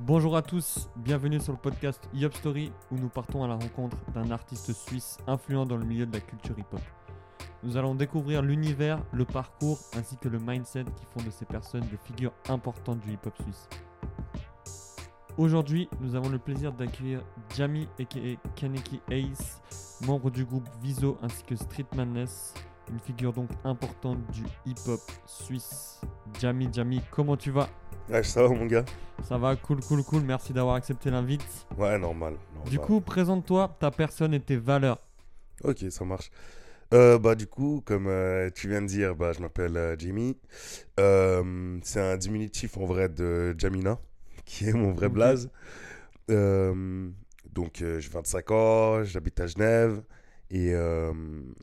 Bonjour à tous, bienvenue sur le podcast Yop Story où nous partons à la rencontre d'un artiste suisse influent dans le milieu de la culture hip-hop. Nous allons découvrir l'univers, le parcours ainsi que le mindset qui font de ces personnes des figures importantes du hip-hop suisse. Aujourd'hui, nous avons le plaisir d'accueillir Jamie aka Kaneki Ace, membre du groupe Viso ainsi que Street Madness, une figure donc importante du hip-hop suisse. Jamie, Jamie, comment tu vas? Ouais, ça va mon gars Ça va, cool, cool, cool. Merci d'avoir accepté l'invite. Ouais, normal. normal. Du coup, présente-toi, ta personne et tes valeurs. Ok, ça marche. Euh, bah du coup, comme euh, tu viens de dire, bah, je m'appelle euh, Jimmy. C'est un diminutif en vrai de Jamina, qui est mon vrai blaze. Donc j'ai 25 ans, j'habite à Genève. Et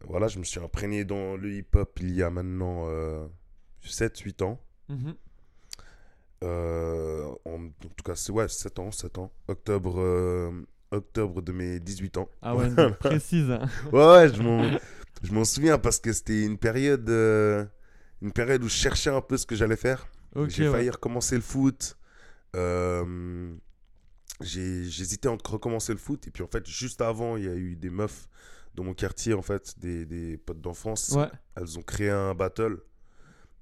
voilà, je me suis imprégné dans le hip-hop il y a maintenant 7-8 ans. Mhm. Euh, en, en tout cas, c'est ouais, 7 ans, 7 ans. Octobre, euh, octobre de mes 18 ans. Ah ouais, précise. hein. Ouais, ouais, je m'en, souviens parce que c'était une période, euh, une période où je cherchais un peu ce que j'allais faire. J'ai ouais. failli recommencer le foot. J'hésitais entre recommencer le foot. Et puis en fait, juste avant, il y a eu des meufs dans mon quartier, en fait, des, des potes d'enfance. Ouais, Elles ont créé un battle.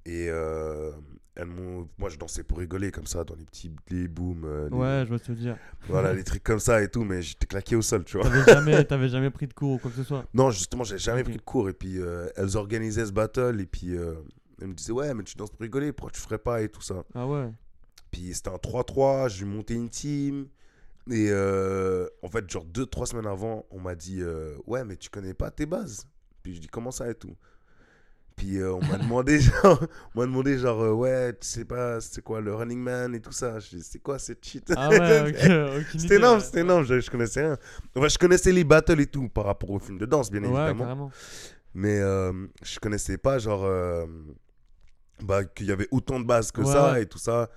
Et euh, elles moi, je dansais pour rigoler comme ça dans les petits les booms. euh, les- ouais, je vois ce que tu veux dire. Voilà, les trucs comme ça et tout. Mais j'étais claqué au sol, tu vois. T'avais jamais, jamais pris de cours ou quoi que ce soit. Non, justement, j'ai jamais pris de cours. Et puis, euh, elles organisaient ce battle. Et puis, euh, elles me disaient, ouais, mais tu danses pour rigoler, pourquoi tu ferais pas et tout ça. Ah ouais. Puis, c'était un 3-3. J'ai monté une team. Et en fait, genre 2-3 semaines avant, on m'a dit, ouais, mais tu connais pas tes bases. Puis, je dis, comment ça et tout. Puis, euh, on m'a demandé, genre, on m'a demandé, genre, euh, ouais, tu sais pas, c'est quoi le running man et tout ça. Je dis, c'est quoi cette shit? Ah ouais, C'était énorme, c'était énorme, je, je connaissais rien. Enfin, je connaissais les battles et tout par rapport au film de danse, bien Ouais, évidemment. carrément. Mais euh, je connaissais pas, genre, euh, bah, qu'il y avait autant de bases que Ouais, ça et tout ça.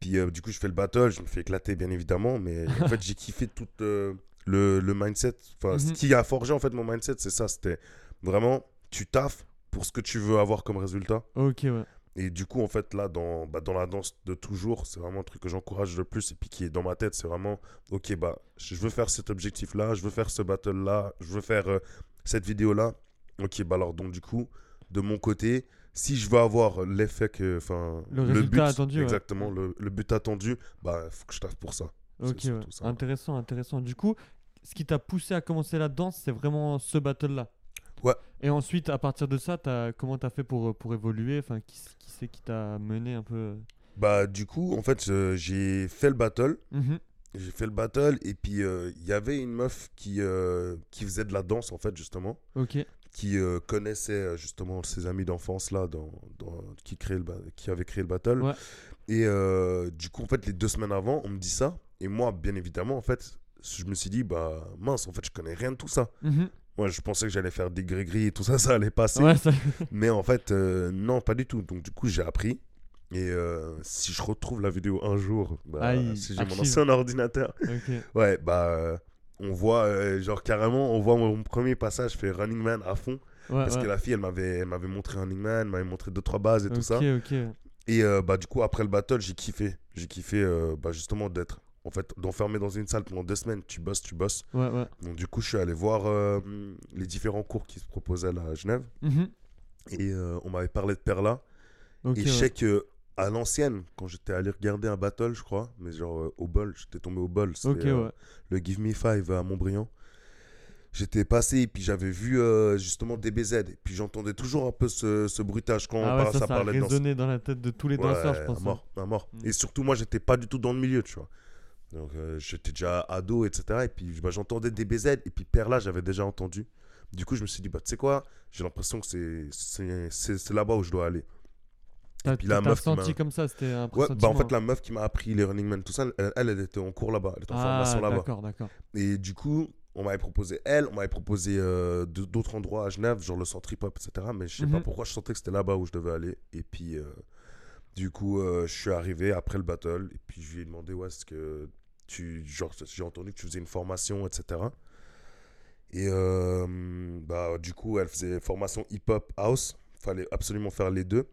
Puis euh, du coup, je fais le battle, je me fais éclater, bien évidemment. Mais en fait, j'ai kiffé tout le, le mindset. Enfin, ce Mhm. qui a forgé en fait mon mindset, c'est ça. C'était vraiment, tu taffes pour ce que tu veux avoir comme résultat. Ok, ouais. Et du coup, en fait, là, dans, bah, dans la danse de toujours, c'est vraiment un truc que j'encourage le plus et puis qui est dans ma tête. C'est vraiment, ok, bah, je veux faire cet objectif-là, je veux faire ce battle-là, je veux faire euh, cette vidéo-là. Ok, bah alors, donc, du coup, de mon côté, si je veux avoir l'effet que. Enfin, Le résultat attendu, ouais. Exactement, le, le but attendu, bah, faut que je taffe pour ça. Ok, ouais. ça. Intéressant, intéressant. Du coup, ce qui t'a poussé à commencer la danse, c'est vraiment ce battle-là. Ouais. Et ensuite, à partir de ça, as, comment t'as fait pour, pour évoluer? Enfin, qui, qui c'est qui t'a mené un peu Bah, du coup, en fait, euh, j'ai fait le battle. Mhm. J'ai fait le battle et puis euh, il y avait une meuf qui, euh, qui faisait de la danse, en fait, justement. Ok. qui euh, connaissait euh, justement ses amis d'enfance là dans, dans- qui créait le qui avait créé le battle Ouais. et euh, du coup en fait les deux semaines avant on me dit ça et moi bien évidemment en fait je me suis dit bah mince en fait je connais rien de tout ça Mhm. Moi je pensais que j'allais faire des gris-gris et tout ça ça allait passer Ouais, ça... mais en fait euh, non pas du tout donc du coup j'ai appris et euh, si je retrouve la vidéo un jour bah, Aïe, si j'ai mon ancien ordinateur. Ouais, bah, euh, on voit, genre carrément, on voit mon premier passage, je fais Running Man à fond. Ouais, parce ouais. que la fille, elle m'avait, montré Running Man, elle m'avait montré deux, trois bases et tout ça. Et bah, du coup, après le battle, j'ai kiffé. J'ai kiffé, bah, justement, d'être, en fait, d'enfermer dans une salle pendant deux semaines. Tu bosses, tu bosses. Ouais, ouais. Donc, du coup, je suis allé voir euh, les différents cours qui se proposaient là à Genève. Mhm. Et euh, on m'avait parlé de Perla. Et je ouais. sais que. À l'ancienne, quand j'étais allé regarder un battle, je crois, mais genre euh, au bol, j'étais tombé au bol. c'était, le Give Me Five à Montbriand. J'étais passé et puis j'avais vu justement DBZ. Et puis j'entendais toujours un peu ce, ce bruitage quand Ah on par- ça, ça, ça a parlait résonné dans la tête de tous les danseurs, je pense. hein. mort, à mort. Mm. Et surtout, moi, j'étais pas du tout dans le milieu, tu vois. Donc euh, j'étais déjà ado, etc. Et puis bah, j'entendais DBZ. Et puis Perla, j'avais déjà entendu. Du coup, je me suis dit, bah, tu sais quoi, j'ai l'impression que c'est- là-bas où je dois aller. T'as puis la t'as meuf qui senti comme ça, c'était un Ouais, bah en fait, la meuf qui m'a appris les Running Man, tout ça, elle, elle, elle était en cours là-bas. Elle était en Ah, formation là-bas. d'accord, d'accord. Et du coup, on m'avait proposé elle, on m'avait proposé euh, d'autres endroits à Genève, genre le centre hip-hop, etc. Mais je sais pas Mhm. pourquoi je sentais que c'était là-bas où je devais aller. Et puis, euh, du coup, euh, je suis arrivé après le battle. Et puis, je lui ai demandé, ouais, est-ce que tu. Genre, j'ai entendu que tu faisais une formation, etc. Et euh, bah, du coup, elle faisait formation hip-hop house. Fallait absolument faire les deux.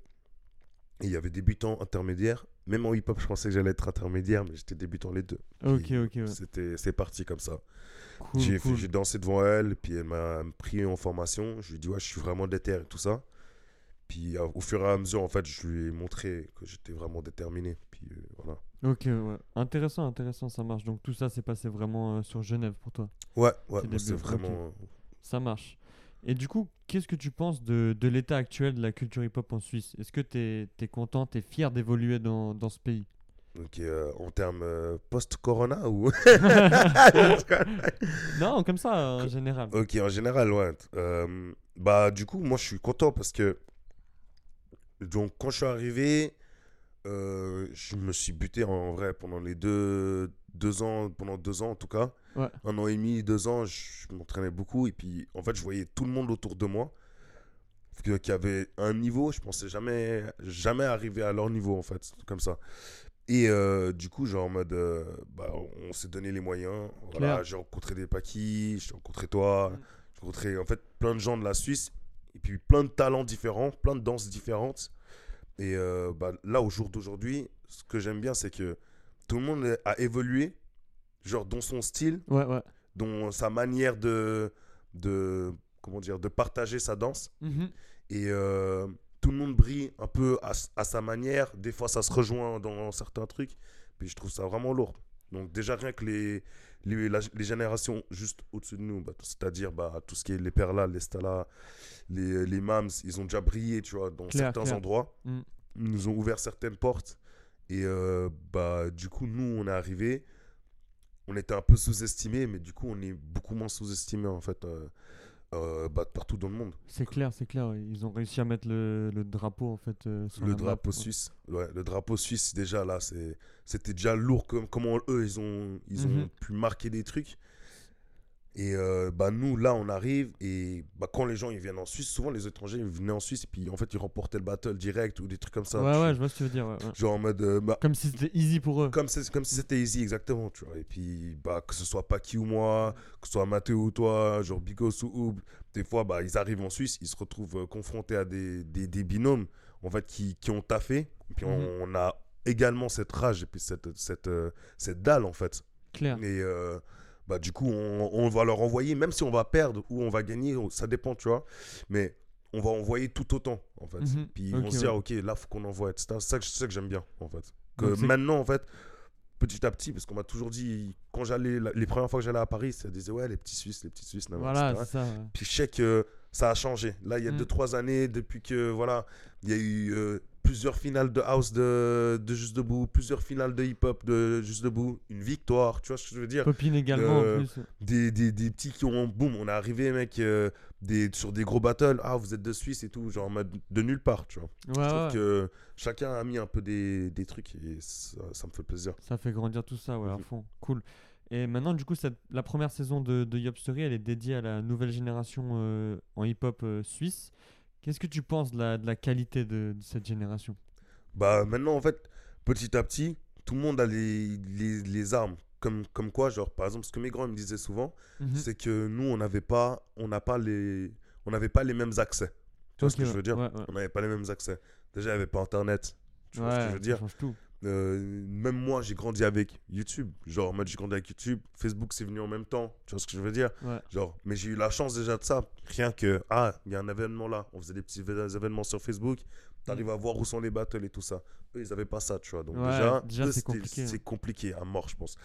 Et il y avait débutants, intermédiaires. Même en hip-hop, je pensais que j'allais être intermédiaire, mais j'étais débutant les deux. Ok, Puis, ok, ouais. C'était, c'est parti comme ça. Cool, j'ai, cool. j'ai dansé devant elle, puis elle m'a pris en formation. Je lui ai dit, ouais, je suis vraiment déter et tout ça. Puis euh, au fur et à mesure, en fait, je lui ai montré que j'étais vraiment déterminé. Puis euh, voilà. Ok, ouais. Intéressant, intéressant, ça marche. Donc tout ça s'est passé vraiment euh, sur Genève pour toi. Ouais, ouais, débuts, c'est vraiment. Ça marche. Et du coup, qu'est-ce que tu penses de, de l'état actuel de la culture hip-hop en Suisse? Est-ce que tu es, content, tu es fier d'évoluer dans, dans ce pays? Donc, euh, en termes euh, post-corona ou. Non, comme ça, en général. Ok, en général, ouais. Euh, bah, du coup, moi, je suis content parce que. Donc, quand je suis arrivé, euh, je me suis buté en vrai pendant les deux, deux ans, pendant deux ans en tout cas. Ouais. Un an et demi, deux ans, je, m'entraînais beaucoup. Et puis, en fait, je voyais tout le monde autour de moi qui avait un niveau, je pensais jamais, jamais arriver à leur niveau, en fait, comme ça. Et euh, du coup, genre en mode, euh, bah, on s'est donné les moyens. Voilà, j'ai rencontré des paquis, j'ai rencontré toi, Mm. j'ai rencontré en fait plein de gens de la Suisse, et puis plein de talents différents, plein de danses différentes. Et euh, bah, là, au jour d'aujourd'hui, ce que j'aime bien, c'est que tout le monde a évolué, genre dans son style, Ouais, ouais. dans sa manière de, de, comment dire, de partager sa danse. Mhm. Et euh, tout le monde brille un peu à, à sa manière. Des fois, ça se rejoint dans certains trucs. Puis je trouve ça vraiment lourd. Donc déjà, rien que les, les, la- les générations juste au-dessus de nous, bah, c'est-à-dire bah, tout ce qui est les Perla, les Stala, les, les Mams, ils ont déjà brillé, tu vois, dans certains endroits. Mm. Ils nous ont ouvert certaines portes. Et euh, bah, du coup, nous, on est arrivés. On était un peu sous-estimés, mais du coup, on est beaucoup moins sous-estimés, en fait, euh, euh, bah, partout dans le monde. C'est clair, c'est clair. Ils ont réussi à mettre le, le drapeau en fait. euh, sur Le map, drapeau suisse, ouais, le drapeau suisse déjà là, c'était déjà lourd comme comment eux ils ont ils ont Mhm. pu marquer des trucs. Et euh, bah nous là on arrive et bah quand les gens ils viennent en Suisse, souvent les étrangers ils venaient en Suisse et puis en fait ils remportaient le battle direct ou des trucs comme ça. Ouais, tu ouais, je vois ce que tu veux dire. ouais, ouais. Genre en mode euh, bah, Comme si c'était easy pour eux. comme si c'était easy exactement, tu vois. Et puis bah que ce soit Paki ou moi, que ce soit Mathéo ou toi, genre Bigos ou Oub, des fois bah ils arrivent en Suisse, ils se retrouvent euh, confrontés à des, des, des binômes en fait qui, qui ont taffé. Et puis on, Mhm. on a également cette rage et puis cette cette cette dalle en fait. Clair. Et euh, bah du coup on, on va leur envoyer même si on va perdre ou on va gagner, ça dépend, tu vois. Mais on va envoyer tout autant en fait. Mhm. Puis ils Ok, vont se ouais. dire ok là faut qu'on envoie etc. C'est ça que, que j'aime bien en fait. Que Donc, maintenant en fait petit à petit parce qu'on m'a toujours dit quand j'allais la- les premières fois que j'allais à Paris ça disait ouais les petits Suisses les petits Suisses Voilà, etc. c'est ça. Puis je sais que ça a changé. Là, il y a Mm. 2-3 années, depuis que, voilà, il y a eu euh, plusieurs finales de house de, de Juste Debout, plusieurs finales de hip-hop de Juste Debout, une victoire, tu vois ce que je veux dire? Copine également Euh, en plus. des, des, des petits qui ont, boum, on est arrivé, mec, euh, des, sur des gros battles, ah, vous êtes de Suisse et tout, genre de nulle part, tu vois. Ouais, je trouve ouais. que chacun a mis un peu des, des trucs et ça, ça me fait plaisir. Ça fait grandir tout ça, ouais, à Mhm. fond. Cool. Et maintenant, du coup, cette, la première saison de, de Yop Story, elle est dédiée à la nouvelle génération euh, en hip-hop euh, suisse. Qu'est-ce que tu penses de la, de la qualité de, de cette génération? Bah maintenant en fait, petit à petit, tout le monde a les, les, les armes. Comme, comme quoi, genre par exemple, ce que mes grands me disaient souvent, Mhm. c'est que nous on n'avait pas, on n'a pas les, on n'avait pas les mêmes accès. Tu vois ce que je veux dire? Ouais, ouais. On n'avait pas les mêmes accès. Déjà, il n'y avait pas Internet. Tu vois ce que je veux ça dire? change tout. Euh, Même moi, j'ai grandi avec YouTube. Genre, en mode, j'ai grandi avec YouTube. Facebook, c'est venu en même temps. Tu vois ce que je veux dire? Ouais. Genre, mais j'ai eu la chance déjà de ça. Rien que, ah, il y a un événement là. On faisait des petits vé- événements sur Facebook. T'arrives à voir où sont les battles et tout ça. Eux, ils avaient pas ça, tu vois. Donc, Ouais, déjà, déjà, c'est compliqué, C'est compliqué à mort, je pense.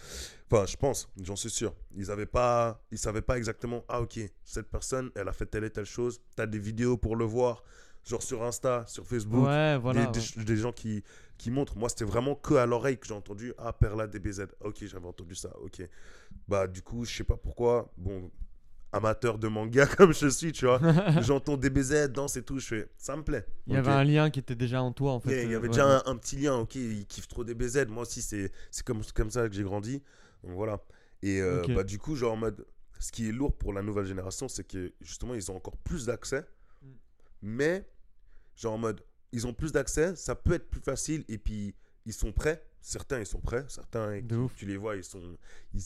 Enfin, je pense, j'en suis sûr. Ils avaient pas, ils savaient pas exactement, ah, ok, cette personne, elle a fait telle et telle chose. T'as des vidéos pour le voir. Genre sur Insta, sur Facebook Ouais, voilà. des, des- des gens qui, qui montrent. Moi, c'était vraiment que à l'oreille que j'ai entendu Ah, Perla DBZ. Ok, j'avais entendu ça. Ok. Bah, du coup, je sais pas pourquoi. Bon, amateur de manga comme je suis, tu vois. J'entends DBZ, danse et tout. Je fais Ça me plaît. Il y avait un lien qui était déjà en toi, en fait. a- il y euh, avait ouais, déjà un, un petit lien. Ok, il kiffe trop DBZ. Moi aussi, c'est comme, comme ça que j'ai grandi. Donc voilà. Et euh, bah, du coup, genre en mode. Ce qui est lourd pour la nouvelle génération, c'est que justement, ils ont encore plus d'accès. Mm. Mais, genre en mode, ils ont plus d'accès, ça peut être plus facile et puis ils sont prêts. certains ils sont prêts, certains De ouf. tu les vois, ils sont, ils,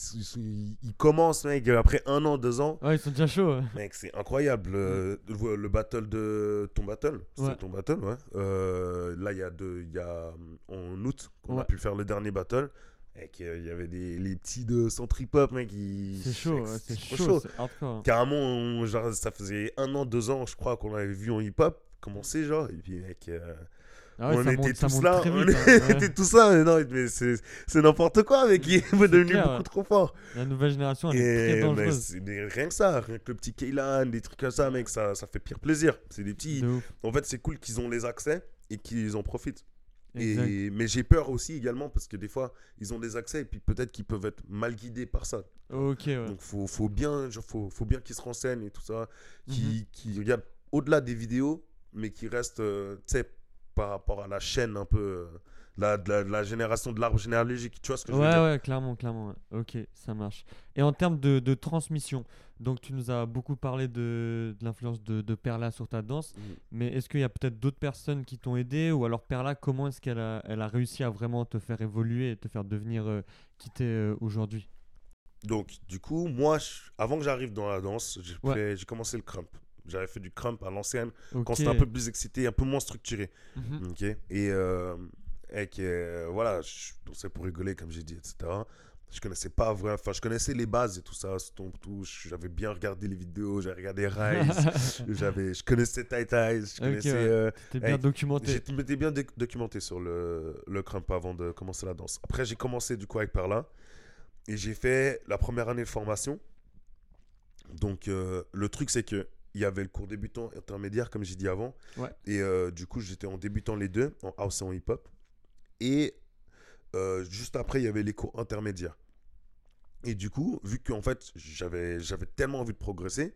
commencent mec après un an, deux ans, Ouais, ils sont déjà chauds. ouais. mec c'est incroyable. Le, le- le battle de ton battle, c'est Ouais. ton battle, ouais. Euh, là il y a deux, y a en août qu'on a pu faire le dernier battle. Et il y avait des les petits de hop mec, ils- C'est chaud, mec, c'est chaud. Carrément, on- genre, ça faisait un an, deux ans, je crois, qu'on avait vu en hip-hop commencer, genre. Et puis, mec, euh, Ah ouais, on était monte, tous là, on hein, ouais. était tous là. Mais non, mais c'est n'importe quoi, mec. Il est devenu clair, beaucoup ouais. trop fort. La nouvelle génération, elle est très dangereuse. c'est des- rien que ça, rien que le petit Kaylan, des trucs comme ça, mec, ça, ça fait pire plaisir. C'est des petits. De. En fait, c'est cool qu'ils ont les accès et qu'ils en profitent. Et, mais j'ai peur aussi également parce que des fois, ils ont des accès et puis peut-être qu'ils peuvent être mal guidés par ça. Ok, ouais. Donc faut, faut bien, genre, faut, faut bien qu'ils se renseignent et tout ça, qui, qui regardent au-delà des vidéos, mais qui restent, euh, tu sais, par rapport à la chaîne un peu, euh, la, de la, génération de l'arbre généalogique. Tu vois ce que je veux dire? ouais, clairement, clairement. ouais. Ok, ça marche. Et en termes de, de transmission, donc tu nous as beaucoup parlé de, de l'influence de, de Perla sur ta danse, Mhm. mais est-ce qu'il y a peut-être d'autres personnes qui t'ont aidé ou alors Perla, comment est-ce qu'elle a, elle a réussi à vraiment te faire évoluer et te faire devenir euh, qui t'es euh, aujourd'hui? Donc, du coup, moi, je- avant que j'arrive dans la danse, j'ai Ouais. fait- j'ai commencé le crump. J'avais fait du crump à l'ancienne, quand c'était un peu plus excité, un peu moins structuré. Ok. Et, euh, et que, euh, voilà, je dansais pour rigoler, comme j'ai dit, etc. Je connaissais pas vraiment, enfin, je connaissais les bases et tout ça, Stomp, tout. J'avais bien regardé les vidéos, j'avais regardé Rise, j'avais, je connaissais Tai Tai, je connaissais. ouais. euh, T'es bien Hey, documenté. J'étais bien doc- documenté sur le, le crump avant de commencer la danse. Après, j'ai commencé du coup avec Perla et j'ai fait la première année de formation. Donc, euh, le truc, c'est que il y avait le cours débutant intermédiaire, comme j'ai dit avant. Ouais. Et euh, du coup, j'étais en débutant les deux, en house et en hip-hop. Et euh, juste après, il y avait les cours intermédiaires. Et du coup, vu qu'en fait, j'avais j'avais tellement envie de progresser,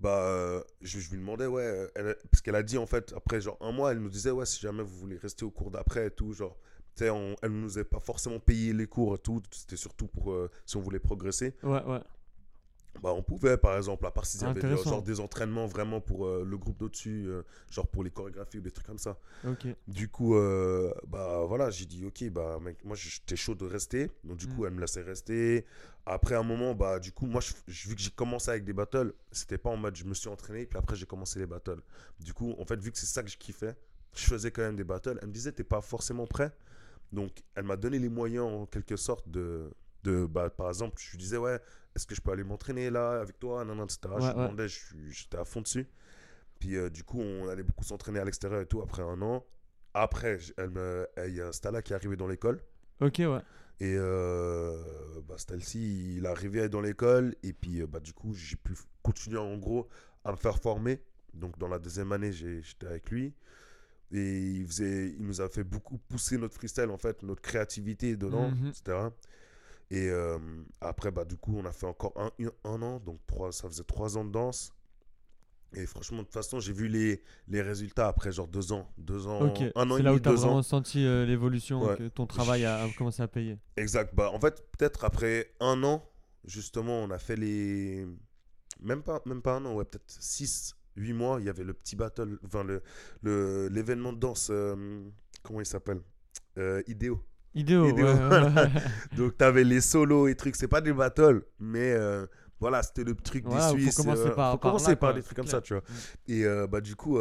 bah, euh, je, je lui demandais, ouais, elle- parce qu'elle a dit en fait, après genre un mois, elle nous disait, ouais, si jamais vous voulez rester au cours d'après et tout, genre, tu sais, on- elle ne nous avait pas forcément payé les cours et tout, c'était surtout pour euh, si on voulait progresser. Ouais, ouais. Bah, on pouvait, par exemple, à part s'il y avait genre, des entraînements vraiment pour euh, le groupe d'au-dessus, euh, genre pour les chorégraphies ou des trucs comme ça. Ok. Du coup, euh, bah voilà, j'ai dit, ok, bah mec, moi j'étais chaud de rester. Donc, du Mm. coup, elle me laissait rester. Après un moment, bah du coup, moi, je, je- vu que j'ai commencé avec des battles, c'était pas en mode je me suis entraîné, puis après j'ai commencé les battles. Du coup, en fait, vu que c'est ça que je kiffais, je faisais quand même des battles. Elle me disait, t'es pas forcément prêt. Donc, elle m'a donné les moyens en quelque sorte de. De bah, par exemple, je lui disais, ouais, est-ce que je peux aller m'entraîner là avec toi nan, nan, etc. je lui demandais, j'étais à fond dessus. Puis euh, du coup, on allait beaucoup s'entraîner à l'extérieur et tout après un an. Après, elle me- il y a Stala qui est arrivé dans l'école. Ok, ouais. Et euh, bah, Stalcy, il est arrivé dans l'école. Et puis, euh, bah, du coup, j'ai pu continuer en gros à me faire former. Donc, dans la deuxième année, j'étais avec lui. Et il, faisait, il nous a fait beaucoup pousser notre freestyle, en fait, notre créativité dedans, Mhm. etc. Et euh, après, bah, du coup, on a fait encore un, un an. Donc, trois, ça faisait trois ans de danse. Et franchement, de toute façon, j'ai vu les, les résultats après genre deux ans. Deux ans, un an et C'est là où demi, t'as deux vraiment ans. senti euh, l'évolution, Ouais. que ton travail a, a commencé à payer. Exact. Bah, en fait, peut-être après un an, justement, on a fait les. Même pas, même pas un an, ouais, peut-être 6, 8 mois, il y avait le petit battle, enfin, le, le, l'événement de danse, euh, comment il s'appelle? Euh, Idéo. Idéo, Idéo, ouais, voilà. Donc, tu avais les solos et trucs, c'est pas des battles, mais euh, voilà, c'était le truc Voilà, des faut Suisses. commencer euh, par- faut par commencer là, par des trucs comme ça, tu vois. Et euh, bah, du coup,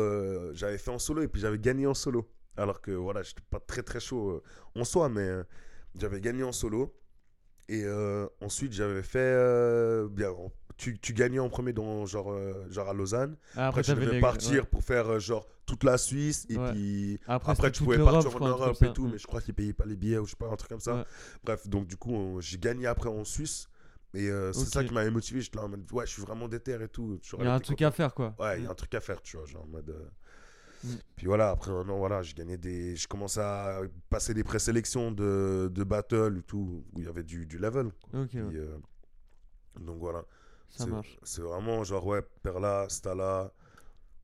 j'avais fait en solo et puis j'avais gagné en solo. Alors que voilà, j'étais pas très très chaud en soi, mais j'avais gagné en solo. Et ensuite, j'avais fait. bien, tu, tu gagnais en premier dans, genre, euh, genre à Lausanne. Ah, Après, tu t'avais devais les- partir ouais. pour faire euh, genre toute la Suisse. Et Ouais. puis Après, après, tu pouvais partir je en Europe et tout, mais je crois qu'ils payaient pas les billets ou je sais pas, un truc comme ça. Bref, donc du coup, j'ai gagné après en Suisse. Et euh, c'est ça qui m'avait motivé. J'étais là en mode, ouais, je suis vraiment déter et tout. Il y a un truc à faire, quoi. Ouais, il y a un truc à faire, tu vois, genre en mode. Mm. Puis voilà, après un an, voilà, j'ai gagné des. Je commençais à passer des présélections de, de battle et tout, où il y avait du, du level. quoi. Puis, donc voilà. Ça C'est- marche. C'est vraiment genre, ouais, Perla, Stala.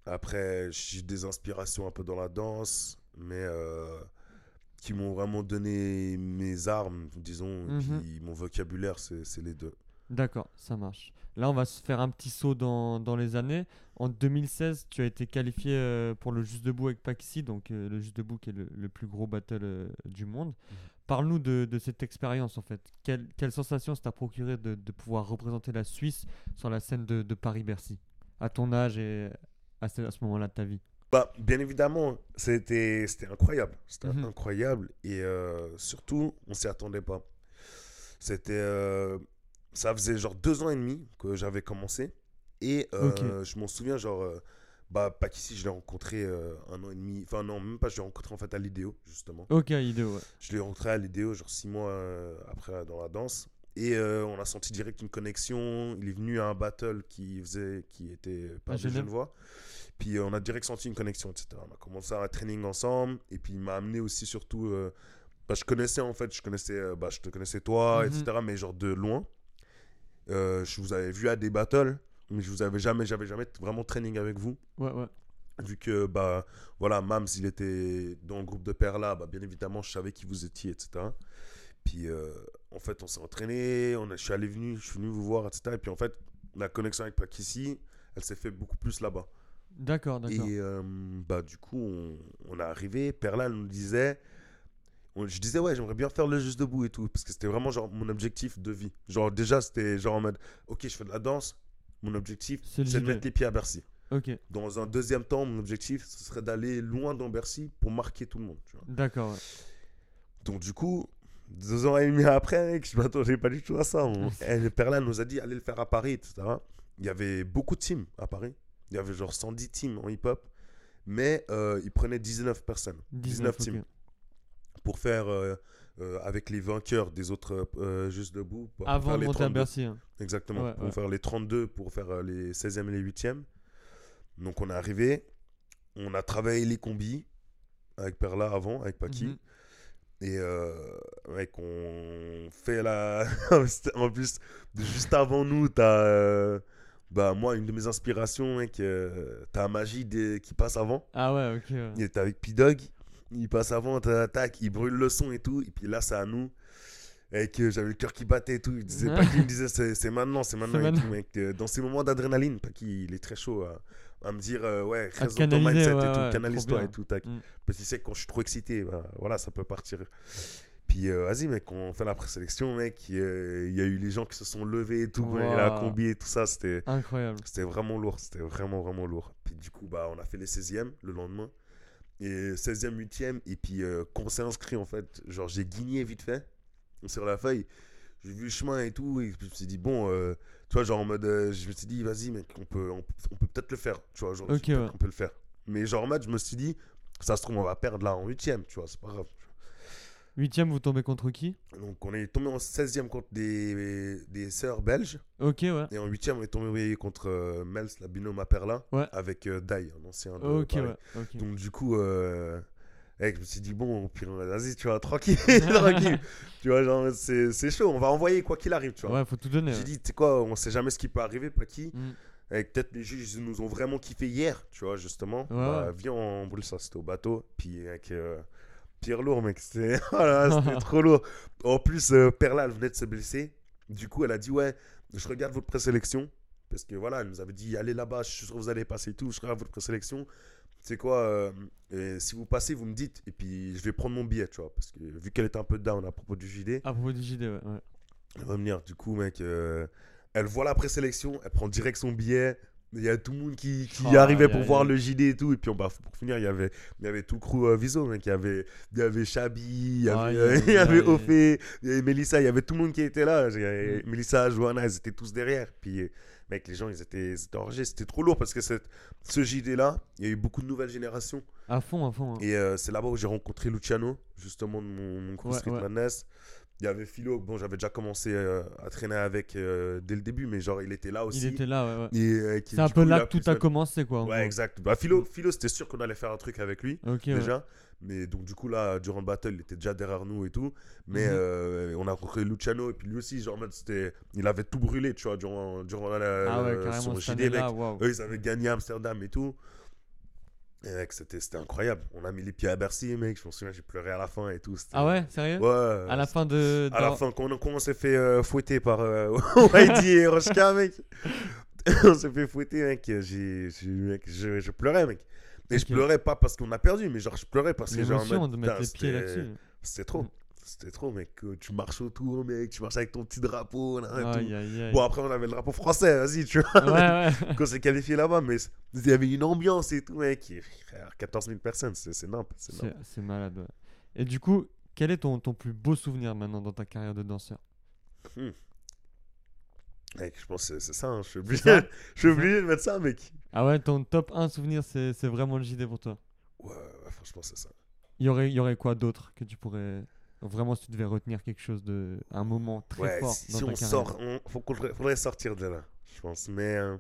Après, j'ai des inspirations un peu dans la danse, mais euh, qui m'ont vraiment donné mes armes, disons, et Mhm. puis mon vocabulaire, c'est c'est les deux. D'accord, ça marche. Là, on va se faire un petit saut dans, dans les années. En 2016, tu as été qualifié euh, pour le Juste Debout avec Paxi, donc euh, le Juste Debout qui est le, le plus gros battle euh, du monde. Parle-nous de, de cette expérience en fait. Quelle, quelle sensation ça t'a procuré de, de pouvoir représenter la Suisse sur la scène de, de Paris-Bercy À ton âge et à ce, à ce moment-là de ta vie? Bah, bien évidemment, c'était incroyable. C'était Mhm. incroyable. Et euh, surtout, on s'y attendait pas. C'était. euh, ça faisait genre deux ans et demi que j'avais commencé. Et euh, je m'en souviens, genre. Bah, pas qu'ici, je l'ai rencontré euh, un an et demi. Enfin, non, même pas, je l'ai rencontré en fait à l'idéo, justement. Ok, idéo, ouais. Je l'ai rencontré à l'idéo, genre six mois euh, après dans la danse. Et euh, on a senti direct une connexion. Il est venu à un battle qui faisait, qui était pas À de Genève. Genevois. Puis on a direct senti une connexion, etc. On a commencé un training ensemble. Et puis il m'a amené aussi surtout. bah, je connaissais en fait, je connaissais, bah, je te connaissais toi, Mhm. etc. Mais genre de loin. Je vous avais vu à des battles, mais je vous avais jamais, j'avais jamais vraiment training avec vous. Ouais, ouais. vu que bah voilà Mams il était dans le groupe de Perla bah bien évidemment je savais qui vous étiez etc puis euh, en fait on s'est entraîné on a, je suis allé venu je suis venu vous voir etc et puis en fait la connexion avec Pakissi elle s'est fait beaucoup plus là-bas. D'accord, d'accord. et euh, bah du coup on, on est arrivé Perla elle nous disait on- je disais ouais j'aimerais bien faire le juste debout et tout parce que c'était vraiment genre mon objectif de vie. Genre déjà c'était genre en mode ok je fais de la danse mon objectif C'est de mettre les pieds à Bercy dans un deuxième temps, mon objectif, ce serait d'aller loin dans Bercy pour marquer tout le monde. d'accord. ouais. Donc du coup, deux ans et demi après, mec, je m'attendais pas du tout à ça. On... Et le Perla nous a dit, allez le faire à Paris, etc. Il y avait beaucoup de teams à Paris. Il y avait genre 110 teams en hip-hop. Mais euh, ils prenaient 19 personnes. 19, 19, teams. Pour faire euh, euh, avec les vainqueurs des autres euh, Juste Debout. Pour, Avant faire de les monter à 32. Bercy. hein. Exactement. Ouais, pour ouais. faire les 32, pour faire euh, les 16e et les 8e. Donc on est arrivé, on a travaillé les combis avec Perla avant, avec Paki. Mhm. Et euh, mec, on fait la. en plus, juste avant nous, t'as. euh, Bah, moi, une de mes inspirations, mec, euh, t'as Magie des- qui passe avant. Ah ouais, ok. ouais. Il était avec P-Dog. Il passe avant, tac, il brûle le son et tout. Et puis là, c'est à nous. Et que j'avais le cœur qui battait et tout. Il disait me disait c'est maintenant, c'est maintenant et maintenant. tout, mec. Euh, Dans ces moments d'adrénaline, pas qu'il est très chaud à, à me dire euh, ouais, reste dans ton mindset ouais, et tout, ouais, canalise-toi et tout, tac. Mm. Parce qu'il sait que quand je suis trop excité, bah, voilà, ça peut partir. Puis euh, vas-y, mec, on fait la présélection, mec. Il euh, il y a eu les gens qui se sont levés et tout, Wow. et la combi et tout ça, c'était. Incroyable. C'était vraiment lourd, c'était vraiment, vraiment lourd. Puis du coup, bah, on a fait les 16e le lendemain. Et 16e, 8e. Et puis, euh, quand on s'est inscrit, en fait, genre, j'ai guigné vite fait sur la feuille. J'ai vu le chemin et tout. Et je me suis dit, bon, euh, tu vois, genre en mode, euh, je me suis dit, vas-y, mec, on peut, on, peut- on peut peut-être le faire. Tu vois, genre, ouais. qu'on peut le faire. Mais genre, en mode, je me suis dit, ça se trouve, on va perdre là en 8e, tu vois, c'est pas grave. Huitième, vous tombez contre qui? Donc, on est tombé en 16e contre des, des sœurs belges. Ok, ouais. Et en 8e, on est tombé contre euh, Mels, la binôme à Perla, Ouais. avec euh, Dai, un ancien de Ok, Paris. ouais. ok. Donc du coup, euh, mec, je me suis dit, bon, vas-y, tu vois, tranquille, tranquille. Tu vois, genre, c'est c'est chaud, on va envoyer quoi qu'il arrive, tu vois. Ouais, faut tout donner. J'ai ouais. dit, tu sais quoi, on sait jamais ce qui peut arriver, pas qui. Mm. Et peut-être les juges nous ont vraiment kiffé hier, tu vois, justement. Ouais, Bah. Viens, on brûle ça, c'était au bateau. Puis avec euh, Pierre Lourd, mec, c'était voilà, c'était trop lourd. En plus, euh, Perla, elle venait de se blesser. Du coup, elle a dit, ouais, je regarde votre présélection. Parce que voilà, elle nous avait dit, allez là-bas, je suis sûr que vous allez passer et tout. Je regarde votre présélection. C'est quoi, euh, si vous passez, vous me dites. Et puis, je vais prendre mon billet, tu vois. Parce que vu qu'elle était un peu down à propos du JD, À propos du JD, ouais. ouais. elle va venir. Du coup, mec, euh, elle voit la présélection, elle prend direct son billet. Il y a tout le monde qui, qui Oh, arrivait pour voir le JD et tout. Et puis, on- bah, pour finir, il y avait, il y avait tout le crew euh, Viso, mec. Il y avait, il y avait Chabi, il y avait, il y. Ophé, il y avait Mélissa, il y avait tout le monde qui était là. Mm. Mélissa, Johanna, ils étaient tous derrière. Puis, euh, mec, les gens, ils étaient, ils étaient enragés. C'était trop lourd parce que cette, ce JD-là, il y a eu beaucoup de nouvelles générations. À fond, à fond. hein. Et euh, c'est là-bas où j'ai rencontré Luciano, justement, de mon, mon crew Ouais, Street ouais. Madness. Il y avait Philo, bon, j'avais déjà commencé euh, à traîner avec euh, dès le début, mais genre, il était là aussi. Il était là, ouais. euh, C'est un peu coup, là que tout a commencé, quoi. Ouais, exact. Bah, Philo, Philo c'était sûr qu'on allait faire un truc avec lui, ouais. déjà. Mais donc, du coup, là, durant le battle, il était déjà derrière nous et tout. Mais Mhm. on a rencontré Luciano, et puis lui aussi, genre, c'était... il avait tout brûlé, tu vois, durant, durant la, Ah ouais, son JD, mec. Eux, ils avaient gagné Amsterdam et tout. Mec, c'était c'était incroyable. On a mis les pieds à Bercy, mec. Je m'en souviens, j'ai pleuré à la fin et tout. Ah ouais, sérieux? Ouais. À la fin de. À la fin, quand on, on s'est fait euh, fouetter par euh, et Roshka, mec. on s'est fait fouetter, mec. J'ai, je, je pleurais, mec. Et je pleurais pas parce qu'on a perdu, mais genre, je pleurais parce que genre, de mettre les pieds là-dessus. C'était trop. C'était trop, mec. Tu marches autour, mec. Tu marches avec ton petit drapeau. là, et tout. Aïe, aïe, aïe. Bon, après, on avait le drapeau français, vas-y, tu vois. ouais, ouais. Quand on s'est qualifié là-bas, mais il y avait une ambiance et tout, mec. Et, frère, 14 000 personnes, c'est c'est nimp. c'est malade. ouais. Et du coup, quel est ton, ton plus beau souvenir maintenant dans ta carrière de danseur? Mec, je pense que c'est- ça, hein. je suis obligé, ça je suis obligé de mettre ça, mec. Ah ouais, ton top 1 souvenir, c'est c'est vraiment le JD pour toi? Ouais, ouais, franchement, c'est ça. Il y aurait, il y aurait quoi d'autre que tu pourrais. Vraiment, si tu devais retenir quelque chose de. Un moment très Ouais, fort si, dans si ta on carrière. sort, on, faut faudrait sortir de là, je pense. Mais, euh,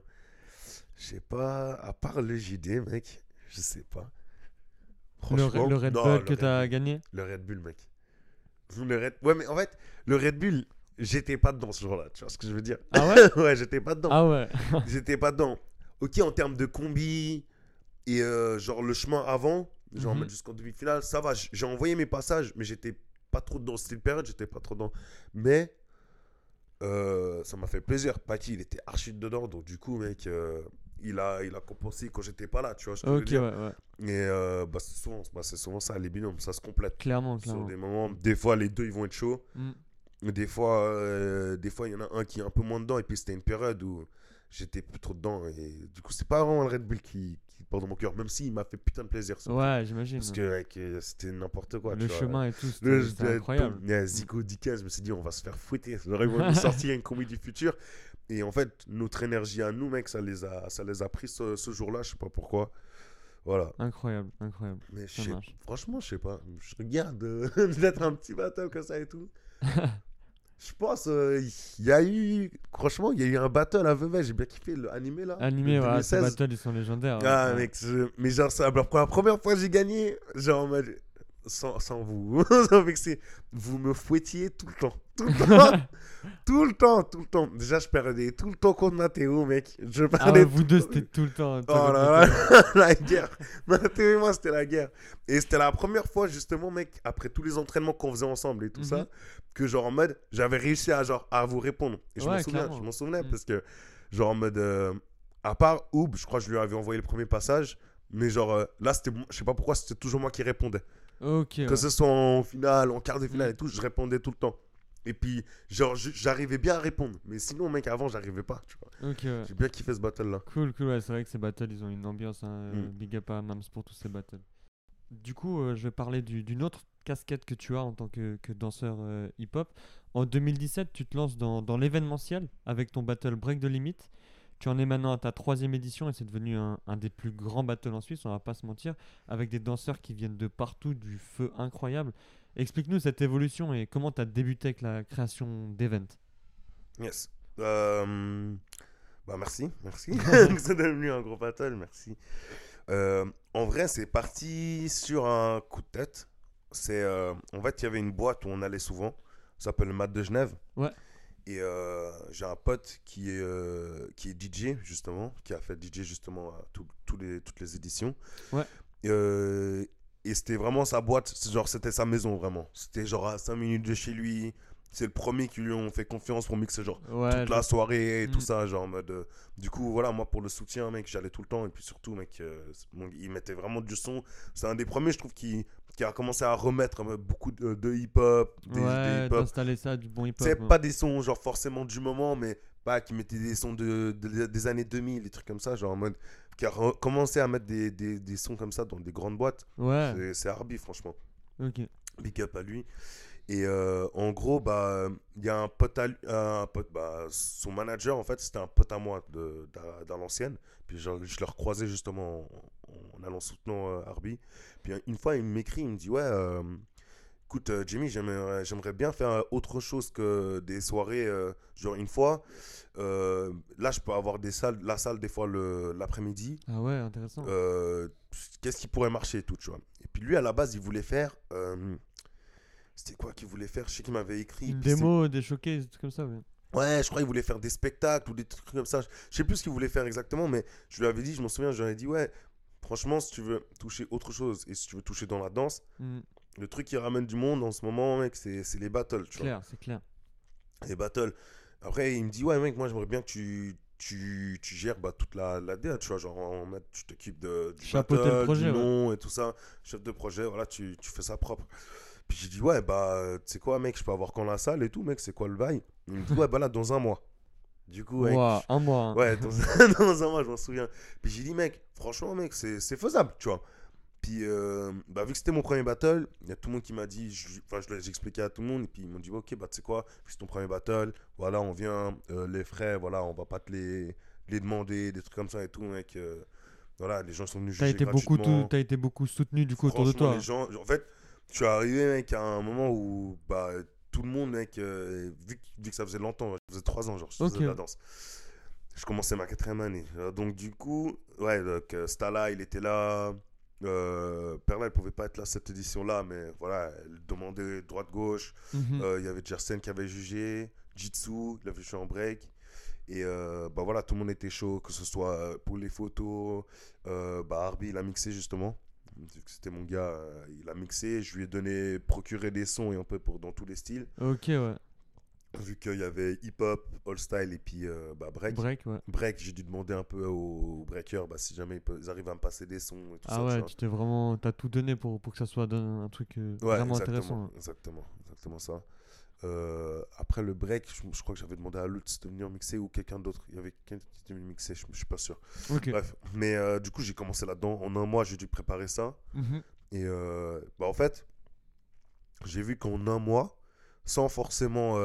je sais pas, à part le JD, mec, je sais pas. Le, Franchement, le Red non, Bull que tu as gagné? Le Red Bull, mec. Le Red... Ouais, mais en fait, le Red Bull, j'étais pas dedans ce jour-là, tu vois ce que je veux dire? Ah ouais? Ouais, j'étais pas dedans. Ah ouais J'étais pas dedans. Ok, en termes de combi et euh, genre le chemin avant, genre mettre jusqu'en demi-finale, ça va. J'ai envoyé mes passages, mais j'étais pas trop dedans. Une période, j'étais pas trop dedans. Mais euh, ça m'a fait plaisir. Paki, il était archi dedans, donc du coup, mec, euh, il, a, il a compensé quand j'étais pas là, tu vois je Ok, ouais, ouais. Et euh, bah, c'est souvent, bah, c'est souvent ça, les binômes, ça se complète. Clairement, Sur clairement. des moments, des fois, les deux, ils vont être chauds. Mm. Des fois, des fois, il y en a un qui est un peu moins dedans. Et puis, c'était une période où j'étais plus trop dedans. Et du coup, c'est pas vraiment le Red Bull qui, qui porte dans mon cœur. Même s'il m'a fait putain de plaisir. truc. Ouais, j'imagine. Parce que c'était n'importe quoi. le tu vois. chemin et tout, c'était c'était le- incroyable. A Zico Dika, je me suis dit, on va se faire fouetter. J'aurais voulu sortir une combi du futur. Et en fait, notre énergie à nous, mec, ça les a, ça les a pris ce, ce jour-là. Je sais pas pourquoi. Voilà. Incroyable, incroyable. Mais Ça je sais- franchement, je sais pas. Je regarde euh, d'être un petit battle comme ça et tout. Je pense, euh, il y a eu, franchement, il y a eu un battle à Vevey, j'ai bien kiffé l'animé là. Animé, ouais, ces 2016. battles, ils sont légendaires. Ah, ouais. mec, je- mais genre, pour la première fois que j'ai gagné, genre, sans, sans vous, vous me fouettiez tout le temps. Tout le temps, tout le temps, tout le temps. Déjà, je perdais tout le temps contre Mathéo, mec. Je Ah perdais ouais, vous deux, c'était tout le temps. Oh là là, la guerre. Mathéo et moi, c'était la guerre. Et c'était la première fois, justement, mec, après tous les entraînements qu'on faisait ensemble et tout Mhm. ça, que genre en mode, j'avais réussi à, genre, à vous répondre. Et je m'en souviens, je m'en souvenais Mhm. parce que, genre en mode, euh, à part Oub, je crois que je lui avais envoyé le premier passage, mais genre euh, là, c'était, je sais pas pourquoi, c'était toujours moi qui répondais. Que ouais. ce soit en finale, en quart de finale Mhm. et tout, je répondais tout le temps. Et puis, genre, j'arrivais bien à répondre. Mais sinon, mec, avant, j'arrivais pas, tu vois. Ok, ouais. J'ai bien kiffé ce battle-là. Cool, cool, ouais, c'est vrai que ces battles, ils ont une ambiance, hein, euh, Mm. big up à Mams pour tous ces battles. Du coup, euh, je vais parler du- d'une autre casquette que tu as en tant que, que danseur euh, hip-hop. En 2017, tu te lances dans, dans l'événementiel avec ton battle Break de Limite. Tu en es maintenant à ta troisième édition et c'est devenu un, un des plus grands battles en Suisse, on va pas se mentir, avec des danseurs qui viennent de partout, du feu incroyable. Explique-nous cette évolution et comment tu as débuté avec la création d'events. Yes. Euh, Bah, merci, merci. c'est devenu un gros battle, merci. Euh, en vrai, c'est parti sur un coup de tête. C'est, euh, en fait, il y avait une boîte où on allait souvent. Ça s'appelle le Mat de Genève. Ouais. Et euh, j'ai un pote qui est, euh, qui est DJ, justement, qui a fait DJ, justement, à tout- les, toutes les éditions. Ouais. Euh, et c'était vraiment sa boîte. Genre, c'était sa maison, vraiment. C'était genre à 5 minutes de chez lui. C'est le premier qui lui ont fait confiance pour mixer, genre, Ouais, toute la soirée et tout Mm. ça, genre en mode. euh, du coup, voilà, moi pour le soutien, mec, j'allais tout le temps. Et puis surtout, mec, euh, bon, il mettait vraiment du son. C'est un des premiers, je trouve, qui, qui a commencé à remettre euh, beaucoup de, de hip-hop, des, des ouais, d'installer ça, du bon hip-hop. C'est ouais. pas des sons, genre forcément du moment, mais pas qui mettaient des sons de, de- des années 2000, des trucs comme ça, genre en mode. Qui a commencé à mettre des, des, des sons comme ça dans des grandes boîtes. Ouais, C'est- C'est Harbi, franchement. ok. Big up à lui. Et euh, en gros, bah, il y a un pote, à lui- un pote bah, son manager, en fait, c'était un pote à moi de, dans l'ancienne. Puis je, je le recroisais justement en, en allant soutenant euh, Harbi. Puis une fois, il m'écrit, il me dit Ouais, euh, écoute, euh, Jimmy, j'aimerais, j'aimerais bien faire euh, autre chose que des soirées. euh, genre, une fois, euh, là, je peux avoir des salles, la salle des fois le, l'après-midi. Ah ouais, intéressant. Euh, qu'est-ce qui pourrait marcher et tout, tu vois. Et puis lui, à la base, il voulait faire. C'était quoi qu'il voulait faire? Je sais qu'il m'avait écrit. Une démo, des showcases, des trucs comme ça, ouais. Ouais, je crois qu'il voulait faire des spectacles ou des trucs comme ça. Je sais plus ce qu'il voulait faire exactement, mais je lui avais dit, je m'en souviens, je lui avais dit, ouais, franchement, si tu veux toucher autre chose et si tu veux toucher dans la danse, Mm, le truc qui ramène du monde en ce moment, mec, c'est les battles, tu vois. clair, c'est clair. Les battles. Après, il me dit, ouais, mec, moi, j'aimerais bien que tu, tu, tu gères bah, toute la, la DA, tu vois, genre, en tu t'occupes de, du Chapeauter le battle, projet, du ouais. nom et tout ça, chef de projet, voilà, tu, tu fais ça propre. Puis j'ai dit, ouais, bah, euh, tu sais quoi, mec, je peux avoir quand la salle et tout, mec, c'est quoi le bail? Il me dit, ouais, bah là, dans un mois. Du coup, mec, un mois. hein. Ouais, dans, dans un mois, je m'en souviens. Puis j'ai dit, mec, franchement, mec, c'est faisable, tu vois. Puis, euh, bah, vu que c'était mon premier battle, il y a tout le monde qui m'a dit, je- enfin, je j'ai expliqué à tout le monde, et puis ils m'ont dit, ok, bah, tu sais quoi, c'est ton premier battle, voilà, on vient, euh, les frais, voilà, on va pas te les, les demander, des trucs comme ça et tout, mec. euh, voilà, les gens sont venus T'as juger été beaucoup, gratuitement. tout- t'as été beaucoup soutenu du coup autour de toi. les gens, en fait, je suis arrivé, mec, à un moment où bah, tout le monde, mec, euh, vu, que, vu que ça faisait longtemps, ça faisait trois ans, genre, je faisais de la danse. Je commençais ma quatrième année. Euh, Donc, du coup, ouais, donc, euh, Stala, il était là. Euh, Perla, elle pouvait pas être là cette édition-là, mais voilà, elle demandait droite-gauche. Mhm. Euh, Il y avait Jersen qui avait jugé, Jitsu, il avait joué en break. Et euh, bah voilà, tout le monde était chaud, que ce soit pour les photos. Bah il a mixé justement. Vu que C'était mon gars, euh, il a mixé. Je lui ai donné, procuré des sons et un peu pour, dans tous les styles. Ok, ouais. Vu qu'il y avait hip-hop, all style et puis euh, bah, break. break. Break, ouais. j'ai dû demander un peu aux breakers bah, si jamais ils, peuvent- ils arrivent à me passer des sons et tout Ah ça. tu ouais, tu t'es vraiment. T'as tout donné pour, pour que ça soit d'un- un truc euh, Ouais, vraiment exactement, intéressant. hein. Exactement, exactement ça. Euh, après le break, je, je crois que j'avais demandé à Lutz de venir mixer ou quelqu'un d'autre. Il y avait quelqu'un qui était venu mixer, je, je suis pas sûr. Bref, mais euh, du coup, j'ai commencé là-dedans. En un mois, j'ai dû préparer ça. Mhm. Et euh, bah, en fait, j'ai vu qu'en un mois, sans forcément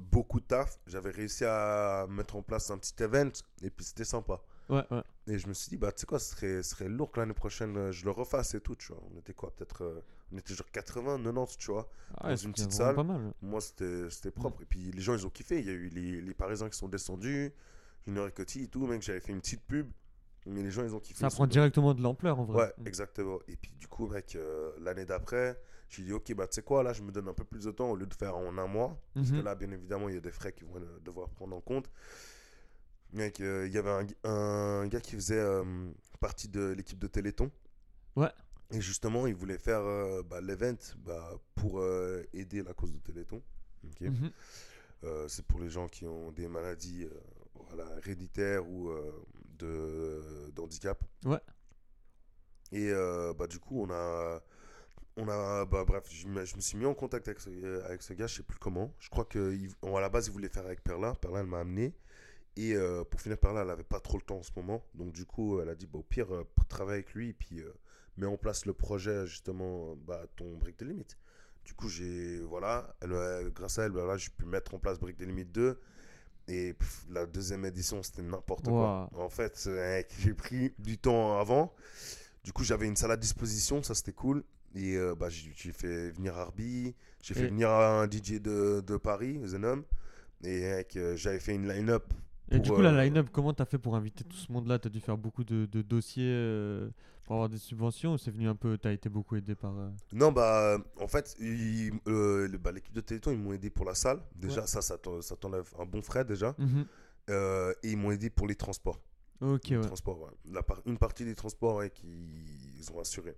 beaucoup de taf, j'avais réussi à mettre en place un petit event et puis c'était sympa. Ouais, ouais. Et je me suis dit, bah, tu sais quoi, ce serait, ce serait lourd que l'année prochaine, je le refasse et tout, tu vois. On était quoi, peut-être, on était genre 80, 90, tu vois. Ah Dans une petite salle. pas mal. Moi, c'était propre. Et puis, les gens, ils ont kiffé. Il y a eu les, les Parisiens qui sont descendus, Junior et Coty et tout, mec, j'avais fait une petite pub. Mais les gens, ils ont kiffé. Ça prend directement de l'ampleur en vrai. Ouais, exactement. Et puis, du coup, mec, euh, l'année d'après, j'ai dit, ok, bah, tu sais quoi, là, je me donne un peu plus de temps au lieu de faire en un mois. Parce que Mhm. là, bien évidemment, il y a des frais qu'ils vont devoir prendre en compte. Mec, euh, il y avait un gars qui faisait euh, partie de l'équipe de Téléthon. Ouais. Et justement, il voulait faire euh, bah, l'event bah, pour euh, aider la cause de Téléthon. Mhm. Euh, c'est pour les gens qui ont des maladies euh, voilà, héréditaires ou de d'handicap. Ouais. Et bah, du coup, on a. On a bah, bref, je me, je me suis mis en contact avec ce, avec ce gars, je sais plus comment. Je crois qu'à la base, il voulait faire avec Perla. Perla, elle m'a amené. Et euh, pour finir, Perla, elle avait pas trop le temps en ce moment. Donc, du coup, elle a dit bah, au pire, euh, travaille avec lui. Et puis, euh, mets en place le projet, justement, bah, ton Brick de Limite. Du coup, j'ai. Voilà. Elle, euh, grâce à elle, bah, là, j'ai pu mettre en place Brick de Limite 2. Et pff, la deuxième édition, c'était n'importe quoi. En fait, j'ai pris du temps avant. Du coup, j'avais une salle à disposition, ça c'était cool. Et euh, bah, j'ai fait venir Arby, j'ai fait Et- venir un DJ de, de Paris, Zenom. Et euh, j'avais fait une line-up. Et du coup, la euh, line-up, comment t'as fait pour inviter tout ce monde-là? T'as dû faire beaucoup de, de dossiers euh, pour avoir des subventions ou c'est venu un peu. T'as été beaucoup aidé par. euh, Non, bah, en fait, bah, l'équipe de Téléthon, ils m'ont aidé pour la salle. Déjà, Ouais. ça, ça t'en- ça t'enlève un bon frais déjà. Mhm. Et ils m'ont aidé pour les transports. Ok, Les ouais. transports, ouais. La par- une partie des transports ouais, qu'ils ont assuré.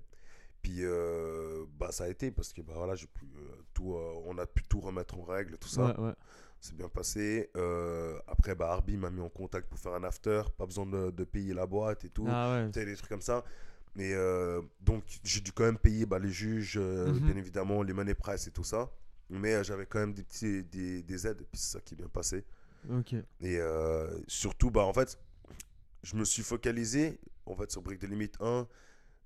Puis euh, bah, ça a été parce que bah, voilà, j'ai pu, euh, tout, euh, on a pu tout remettre en règle, tout ça. Ouais, ouais. C'est bien passé. Après, bah, Arby m'a mis en contact pour faire un after. Pas besoin de, de payer la boîte et tout. Ah ouais. Des trucs comme ça. Mais donc, j'ai dû quand même payer bah, les juges, Mhm. bien évidemment, les money price et tout ça. Mais j'avais quand même des, petits, des, des aides. Et puis c'est ça qui est bien passé. Et surtout, bah, en fait, je me suis focalisé en fait, sur Brick de Limite 1.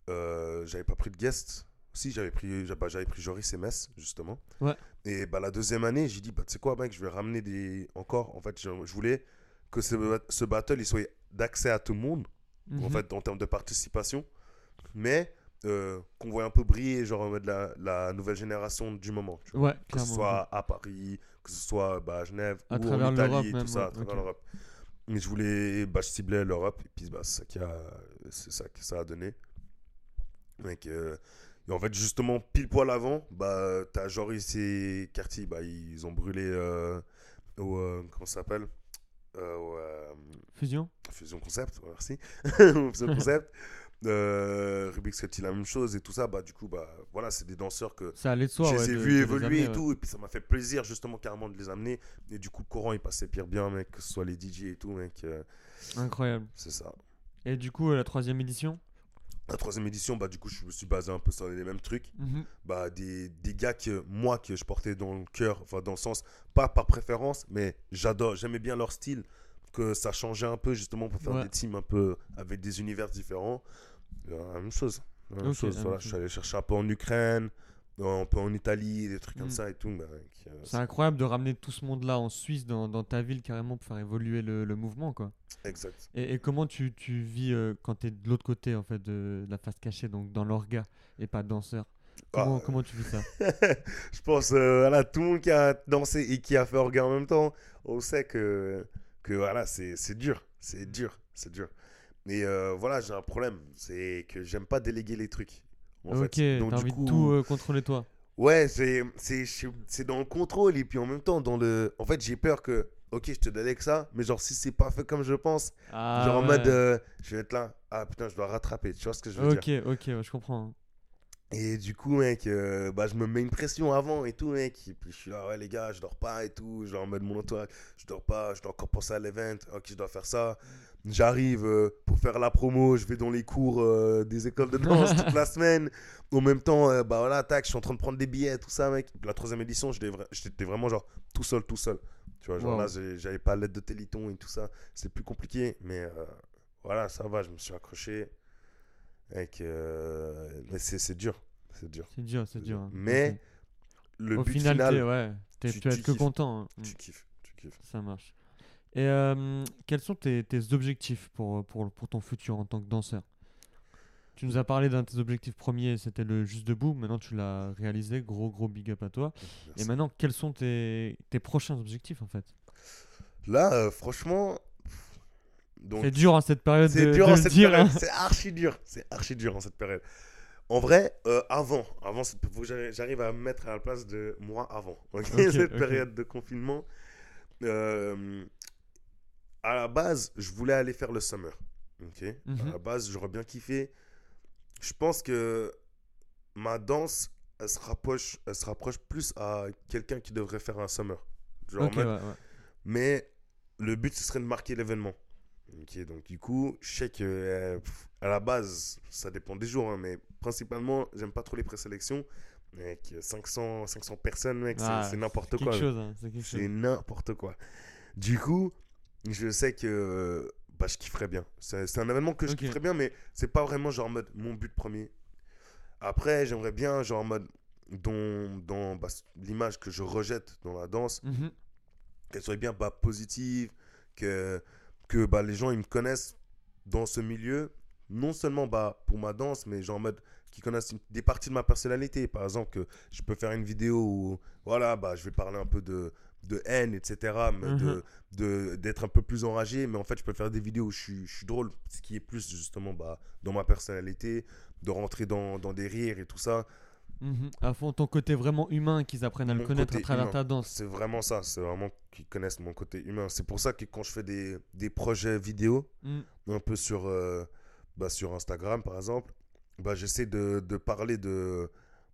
Euh, j'avais pas pris de guest. Si, j'avais pris, bah, j'avais pris Joris et Metz, justement. Ouais. Et bah, la deuxième année, j'ai dit, bah, tu sais quoi, mec, je vais ramener des. Encore, en fait, je, je voulais que ce, ce battle il soit d'accès à tout le monde, en Mhm. fait, en termes de participation. Mais euh, qu'on voit un peu briller, genre, la, la nouvelle génération du moment. tu vois Ouais, que ce soit à Paris, que ce soit bah, à Genève, À ou en Italie, tout ça, à travers l'Europe. Mais je voulais, bah, je ciblais l'Europe, et puis bah, c'est ça, qui a, c'est ça que ça a donné. Donc, euh, et en fait, justement, pile poil avant, bah, t'as Joris et Carty, bah, ils ont brûlé euh, au, euh, comment ça s'appelle Euh, au, Fusion Fusion Concept, ouais, merci. Fusion Concept. Euh, Rubik's la même chose et tout ça. Bah, du coup, bah, voilà, c'est des danseurs que Ça allait de soi. je les ai vus évoluer amener, et ouais. tout, et puis ça m'a fait plaisir justement carrément de les amener. Et du coup, le courant il passait pire bien, mec, que ce soit les DJ et tout, mec. Incroyable. c'est ça. Et du coup, la troisième édition? La troisième édition, bah, du coup, je me suis basé un peu sur les mêmes trucs. Mhm. Bah, des, des gars que moi, que je portais dans le cœur, enfin, dans le sens, pas par préférence, mais j'adore, j'aimais bien leur style, que ça changeait un peu, justement, pour faire Ouais. des teams un peu avec des univers différents. Euh, La même chose. La même chose, voilà. Je suis allé chercher un peu en Ukraine, un peu en Italie, des trucs comme Mm. ça et tout. bah, euh, C'est incroyable de ramener tout ce monde-là en Suisse, dans, dans ta ville, carrément, pour faire évoluer le, le mouvement, quoi. Exact. Et, et comment tu, tu vis euh, quand tu es de l'autre côté, en fait, de, la face cachée, donc dans l'orga, et pas danseur? Comment, Ah, comment tu vis ça? Je pense, euh, voilà, tout le monde qui a dansé et qui a fait orga en même temps, on sait que, que voilà, c'est c'est dur, c'est dur, c'est dur. Mais euh, voilà, j'ai un problème, c'est que j'aime pas déléguer les trucs. En Ok, t'as envie coup, de tout euh, contrôler toi. Ouais, c'est c'est je- c'est dans le contrôle et puis en même temps dans le. En fait, j'ai peur que, ok, je te délègue ça, mais genre si c'est pas fait comme je pense, Ah, genre en mode, euh, je vais être là, ah putain, je dois rattraper. Tu vois ce que je veux dire? Ok, ok, ouais, je comprends. Et du coup, mec, euh, bah, je me mets une pression avant et tout, mec. Et puis je suis là, ouais, les gars, je dors pas et tout. Genre en mode mon entourage, je dors pas, je dois encore penser à l'event. Ok, je dois faire ça. J'arrive euh, pour faire la promo, je vais dans les cours euh, des écoles de danse toute la semaine. En même temps, bah voilà, tac, je suis en train de prendre des billets, tout ça, mec. La troisième édition, j'étais vra- j'étais vraiment genre tout seul, tout seul. Tu vois, genre Wow. là, j'avais pas l'aide de Téléthon et tout ça. C'était plus compliqué, mais voilà, ça va, je me suis accroché. Avec, euh, mais c'est c'est dur, c'est dur. C'est dur, c'est dur. hein. Mais Ok. Le Au but final, final, ouais, tu- tu vas être que kiffes. content. hein. tu kiffes, tu kiffes. Ça marche. Et euh, quels sont tes, tes objectifs pour, pour, pour ton futur en tant que danseur? Tu nous as parlé d'un de tes objectifs premiers, c'était le juste debout. Maintenant, tu l'as réalisé. Gros, gros big up à toi. Et maintenant, quels sont tes, tes prochains objectifs en fait? Là, euh, franchement, C'est dur en cette période c'est dur de en le cette dire. période. hein. C'est archi dur. C'est archi dur en cette période. En vrai, euh, avant, avant, il faut que j'arrive- à me mettre à la place de moi avant. cette période de confinement. euh, à la base, je voulais aller faire le summer. Ok. À Mhm. la base, j'aurais bien kiffé. Je pense que ma danse, elle se rapproche, elle se rapproche plus à quelqu'un qui devrait faire un summer. Genre ouais, ouais. mais le but, ce serait de marquer l'événement. Ok, donc du coup, je sais que euh, à la base, ça dépend des jours, hein, mais principalement, j'aime pas trop les présélections. Mec, 500, 500 personnes, mec, c'est- Ah, c'est n'importe quoi. hein, c'est n'importe quoi. Du coup, je sais que bah, je kifferais bien. C'est un événement que je kifferais bien, mais c'est pas vraiment genre en mode mon but premier. Après, j'aimerais bien, genre en mode, dans, dans bah, l'image que je rejette dans la danse, Mhm. qu'elle soit bien bah, positive, que, que bah, les gens ils me connaissent dans ce milieu, non seulement bah, pour ma danse, mais genre en mode qui connaissent des parties de ma personnalité. Par exemple, que je peux faire une vidéo où voilà, bah, je vais parler un peu de, de haine, etc., mais Mhm. de- de- d'être un peu plus enragé, mais en fait, je peux faire des vidéos où je suis, je suis drôle, ce qui est plus justement bah, dans ma personnalité, de rentrer dans, dans des rires et tout ça. Mhm. À fond, ton côté vraiment humain, qu'ils apprennent à le Mon connaître à travers humain. ta danse. C'est vraiment ça, c'est vraiment qu'ils connaissent mon côté humain. C'est pour ça que quand je fais des, des projets vidéo, Mm. un peu sur, euh, bah, sur Instagram par exemple, bah, j'essaie de, de parler de,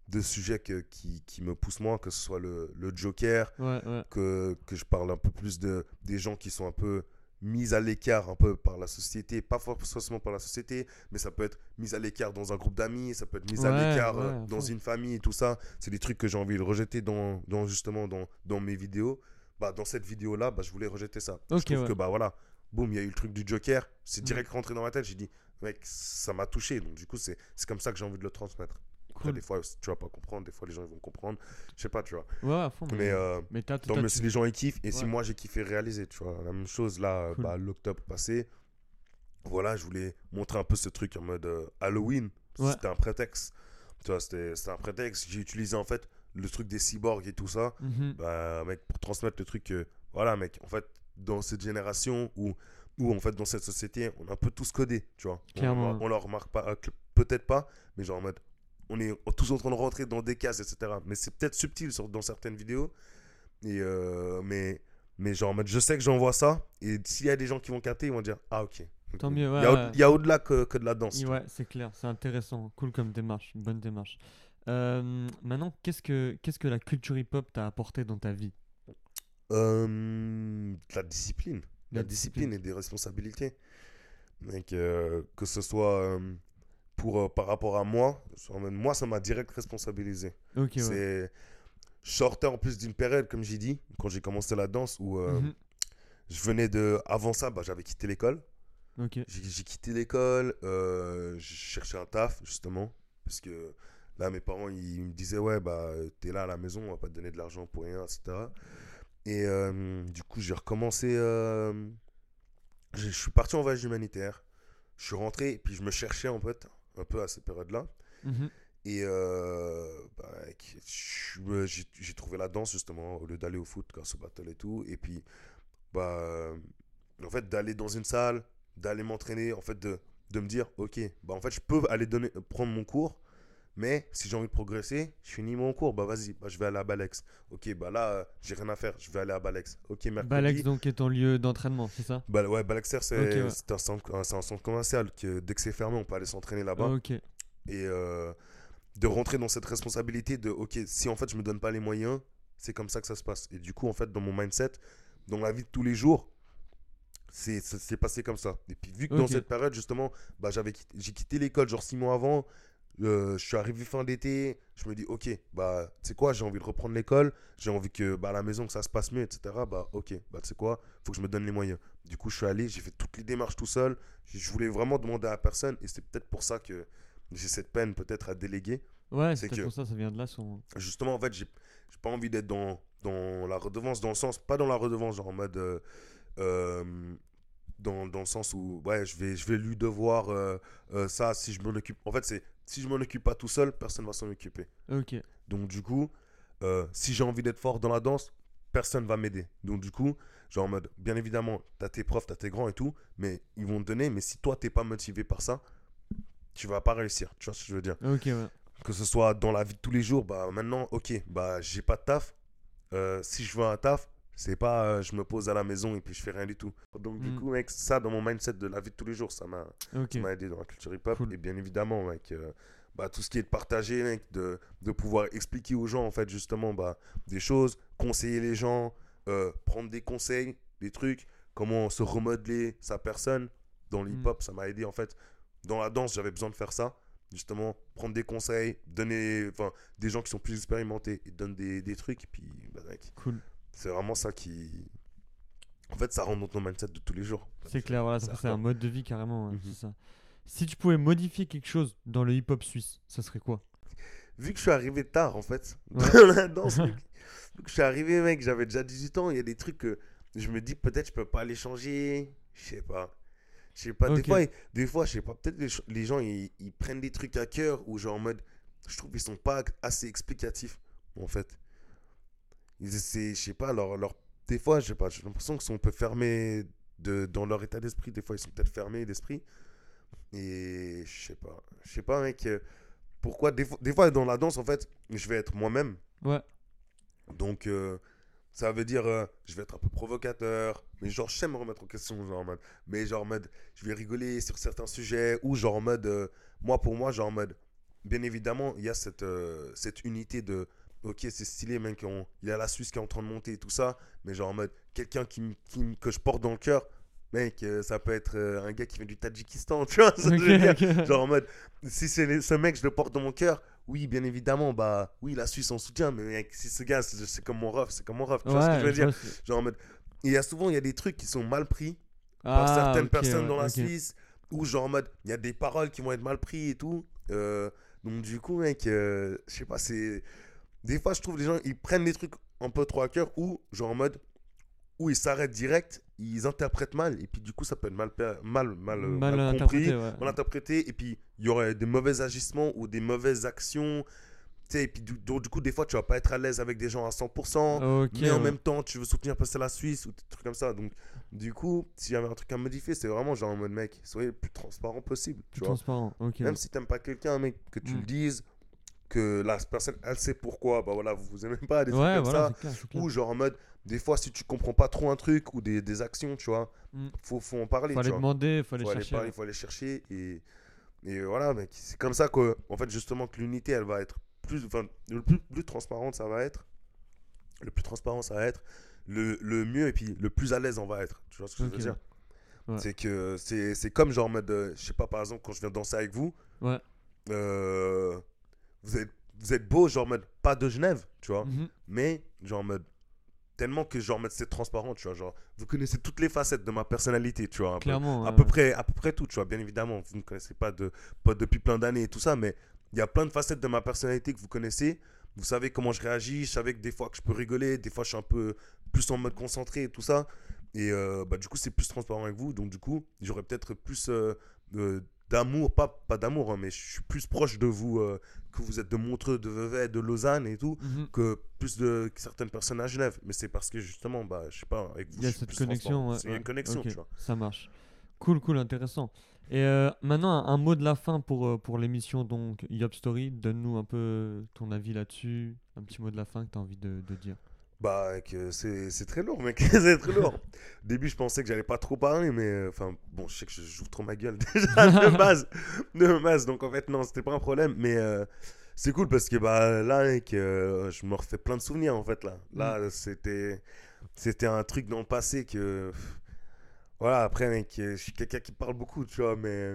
de sujets que- qui, qui me poussent moins, que ce soit le, le Joker, Ouais, ouais. que, que je parle un peu plus de, des gens qui sont un peu mis à l'écart un peu par la société, pas forcément par la société, mais ça peut être mis à l'écart dans un groupe d'amis, ça peut être mis à l'écart ouais, euh, dans une famille, tout ça. C'est des trucs que j'ai envie de rejeter dans, dans justement dans, dans mes vidéos. Bah, dans cette vidéo-là, bah, je voulais rejeter ça. Ok, je trouve ouais. que bah voilà, boum, il y a eu le truc du Joker, c'est Mm. direct rentré dans ma tête, j'ai dit, mec, ça m'a touché, donc du coup, c'est comme ça que j'ai envie de le transmettre. Après, Cool. des fois, tu vas pas comprendre, des fois, les gens ils vont comprendre, je sais pas, tu vois. Ouais, à fond. Mais euh, mais t'as- mieux si les gens ils kiffent et si moi j'ai kiffé réaliser, tu vois. La même chose là, Cool. bah, l'octobre passé. Voilà, je voulais montrer un peu ce truc en mode euh, Halloween. Ouais. C'était un prétexte. Tu vois, c'était un prétexte. J'ai utilisé en fait le truc des cyborgs et tout ça. Mhm. Bah, mec, pour transmettre le truc que, voilà, mec, en fait, dans cette génération où, où en fait, dans cette société, on est un peu tous codés, tu vois. On- Clairement. On, on leur remarque pas, euh, peut-être pas, mais genre en mode, on est tous en train de rentrer dans des cases, etc. Mais c'est peut-être subtil sur, dans certaines vidéos. Et euh, mais, mais genre je sais que j'envoie ça, et s'il y a des gens qui vont capter, ils vont dire, ah ok. Tant mieux, ouais, Il y a, ouais. au-delà que, que de la danse. Ouais, c'est clair, c'est intéressant, cool comme démarche, bonne démarche. Euh, maintenant, qu'est-ce que qu'est-ce que la culture hip-hop t'a apporté dans ta vie? Euh, de la discipline. La La discipline et des responsabilités. Mec, euh, que ce soit euh, pour, euh, par rapport à moi, moi, ça m'a direct responsabilisé. Ok, ouais. Je sortais en plus d'une période, comme j'ai dit, quand j'ai commencé la danse, où euh, Mhm. je venais de. Avant ça, bah, j'avais quitté l'école. J'ai quitté l'école, euh, je cherchais un taf, justement. Parce que là, mes parents, ils me disaient, ouais, bah, t'es là à la maison, on va pas te donner de l'argent pour rien, etc. Et euh, du coup, j'ai recommencé. je je suis parti en voyage humanitaire. Je suis rentré, et puis je me cherchais, en fait, un peu à cette période-là. Mhm. Et euh, bah, j'ai trouvé la danse justement au lieu d'aller au foot grâce au battle et tout. Et puis, bah, en fait, d'aller dans une salle, d'aller m'entraîner, en fait, de, de me dire, ok, bah, en fait, je peux aller donner, prendre mon cours, mais si j'ai envie de progresser, je finis mon cours, bah, vas-y, bah, je vais aller à Balex. Ok, bah là, euh, j'ai rien à faire, je vais aller à Balex. Ok, mercredi. Balex donc est ton lieu d'entraînement, c'est ça? Bah, ouais, Balexer, c'est Ok, ouais. c'est un, centre- un- commercial que dès que c'est fermé, on peut aller s'entraîner là-bas Ok. et euh, de rentrer dans cette responsabilité de ok si en fait je me donne pas les moyens c'est comme ça que ça se passe et du coup en fait dans mon mindset dans la vie de tous les jours c'est passé comme ça et puis vu que dans cette période justement bah j'ai quitté l'école genre six mois avant euh, je suis arrivé fin d'été je me dis ok bah tu sais quoi j'ai envie de reprendre l'école j'ai envie que bah à la maison que ça se passe mieux etc bah ok bah tu sais quoi faut que je me donne les moyens du coup je suis allé j'ai fait toutes les démarches tout seul je voulais vraiment demander à personne et c'est peut-être pour ça que j'ai cette peine peut-être à déléguer. Ouais, C'est que- pour ça, ça vient de là son. Justement, en fait, j'ai j'ai pas envie d'être dans, dans la redevance, dans le sens, pas dans la redevance, genre en mode. euh, euh, dans, dans le sens où, ouais, je vais, je vais lui devoir euh, euh, ça si je m'en occupe. En fait, c'est si je m'en occupe pas tout seul, personne va s'en occuper. Ok. Donc, du coup, euh, si j'ai envie d'être fort dans la danse, personne va m'aider. Donc, du coup, genre en mode, bien évidemment, t'as tes profs, t'as tes grands et tout, mais ils vont te donner. Mais si toi, t'es pas motivé par ça, tu vas pas réussir. Tu vois ce que je veux dire? Ok, ouais. que ce soit dans la vie de tous les jours, bah maintenant, ok, bah j'ai pas de taf. Si je veux un taf, c'est pas euh, je me pose à la maison et puis je fais rien du tout. Donc du Mm. coup, mec, ça dans mon mindset de la vie de tous les jours, ça m'a Ok. ça m'a aidé dans la culture hip-hop. Cool. Et bien évidemment, mec, euh, bah, tout ce qui est de partager, mec, de, de pouvoir expliquer aux gens, en fait, justement, bah, des choses, conseiller les gens, euh, prendre des conseils, des trucs, comment se remodeler sa personne. Dans Mm. hip-hop, ça m'a aidé, en fait. Dans la danse, j'avais besoin de faire ça. Justement, prendre des conseils, donner, enfin, des gens qui sont plus expérimentés, ils donnent des, des trucs, et puis, bah, mec, Cool. C'est vraiment ça qui. En fait, ça rentre dans ton mindset de tous les jours. C'est clair, voilà, c'est un mode de vie carrément, ouais, Mhm. c'est ça. Si tu pouvais modifier quelque chose dans le hip-hop suisse, ça serait quoi? Vu que je suis arrivé tard en fait Ouais. dans la danse, mec, vu que je suis arrivé mec, j'avais déjà 18 ans, il y a des trucs que je me dis peut-être je peux pas les changer, je sais pas. Je sais pas, des fois, des fois je sais pas, peut-être les, les gens ils, ils prennent des trucs à cœur ou genre en mode je trouve qu'ils sont pas assez explicatifs en fait. Ils essaient, je sais pas, leur, leur des fois, je sais pas, j'ai l'impression qu'ils sont un peu fermés de, dans leur état d'esprit, des fois ils sont peut-être fermés d'esprit. Et je sais pas, je sais pas mec, euh, pourquoi des fois, des fois dans la danse en fait, je vais être moi-même. Ouais. Donc euh, ça veut dire euh, je vais être un peu provocateur, mais genre je sais me remettre en question genre en mode mais genre en mode je vais rigoler sur certains sujets ou genre en mode euh, moi pour moi genre en mode bien évidemment, il y a cette cette unité de OK, c'est stylé mec, on- il y a la Suisse qui est en train de monter et tout ça, mais genre en mode quelqu'un qui, que je porte dans le cœur Mec, euh, ça peut être euh, un gars qui vient du Tadjikistan, tu vois ce que je veux dire Ok, ok. Genre en mode, si c'est ce mec, je le porte dans mon cœur, oui, bien évidemment, bah oui, la Suisse en soutient, mais mec, si ce gars, c'est comme mon ref, c'est comme mon ref, tu vois ce que je veux dire Genre en mode, il y a souvent, il y a des trucs qui sont mal pris Ah, par certaines ok, personnes ouais, dans la. Suisse, ou genre en mode, il y a des paroles qui vont être mal prises et tout. Euh, donc du coup, mec, je sais pas, c'est... Des fois, je trouve les gens, ils prennent les trucs un peu trop à cœur, ou genre en mode, où ils s'arrêtent direct, ils interprètent mal, et puis du coup, ça peut être mal, per- mal, mal, euh, Mal mal interprété, compris ouais. mal interprété et puis il y aurait des mauvais agissements ou des mauvaises actions tu sais et puis du, donc, du coup des fois tu vas pas être à l'aise avec des gens à 100% Ok, mais en ouais. même temps tu veux soutenir passer la Suisse ou des trucs comme ça donc du coup s'il y avait un truc à modifier c'est vraiment genre en mode mec soyez le plus transparent possible tu Plus vois transparent. Ok. même si t'aimes pas quelqu'un mec que tu Mm. le dises que la personne elle sait pourquoi bah voilà vous vous aimez pas des trucs Ouais, comme voilà, ça clair, ou genre en mode des fois si tu comprends pas trop un truc ou des, des actions tu vois Mm. faut, faut en parler Faut aller demander, faut aller faut aller chercher. parler, il faut aller chercher et, et voilà mec c'est comme ça que en fait justement que l'unité elle va être plus enfin le plus, plus transparente ça va être le plus transparent ça va être le, le mieux et puis le plus à l'aise on va être tu vois ce que je veux dire? Ouais. c'est que c'est c'est comme genre en mode euh, je sais pas par exemple quand je viens danser avec vous Ouais. euh, vous, êtes, vous êtes beau, genre en mode pas de Genève, tu vois, Mhm. mais genre en mode tellement que genre en mode c'est transparent, tu vois, genre vous connaissez toutes les facettes de ma personnalité, tu vois, peu. Clairement. à euh, peu près à peu près tout tu vois bien évidemment vous ne connaissez pas de pas depuis plein d'années et tout ça mais il y a plein de facettes de ma personnalité que vous connaissez vous savez comment je réagis je savais que des fois que je peux rigoler des fois je suis un peu plus en mode concentré et tout ça et euh, bah du coup c'est plus transparent avec vous donc du coup j'aurais peut-être plus euh, de- d'amour pas pas d'amour hein, mais je suis plus proche de vous euh, que vous êtes de Montreux de Vevey de Lausanne et tout mhm. que plus de que certaines personnes à Genève mais c'est parce que justement bah je sais pas avec vous Il y a cette connexion. ouais, c'est une ouais. connexion Ok, tu vois Ça marche. Cool, cool, intéressant. Et euh, maintenant, un, mot de la fin pour, euh, pour l'émission donc Yop Story. Donne-nous un peu ton avis là-dessus. Un petit mot de la fin que tu as envie de, de dire. Bah, c'est c'est très lourd, mec. c'est très lourd. Au début, je pensais que j'allais pas trop parler, mais euh, enfin, bon, je sais que je joue trop ma gueule déjà de base. De base, donc en fait, non, c'était pas un problème, mais euh, c'est cool parce que bah, là, mec, euh, je me refais plein de souvenirs en fait. Là, là c'était c'était un truc dans le passé que. Voilà, après, mec, je suis quelqu'un qui parle beaucoup, tu vois, mais,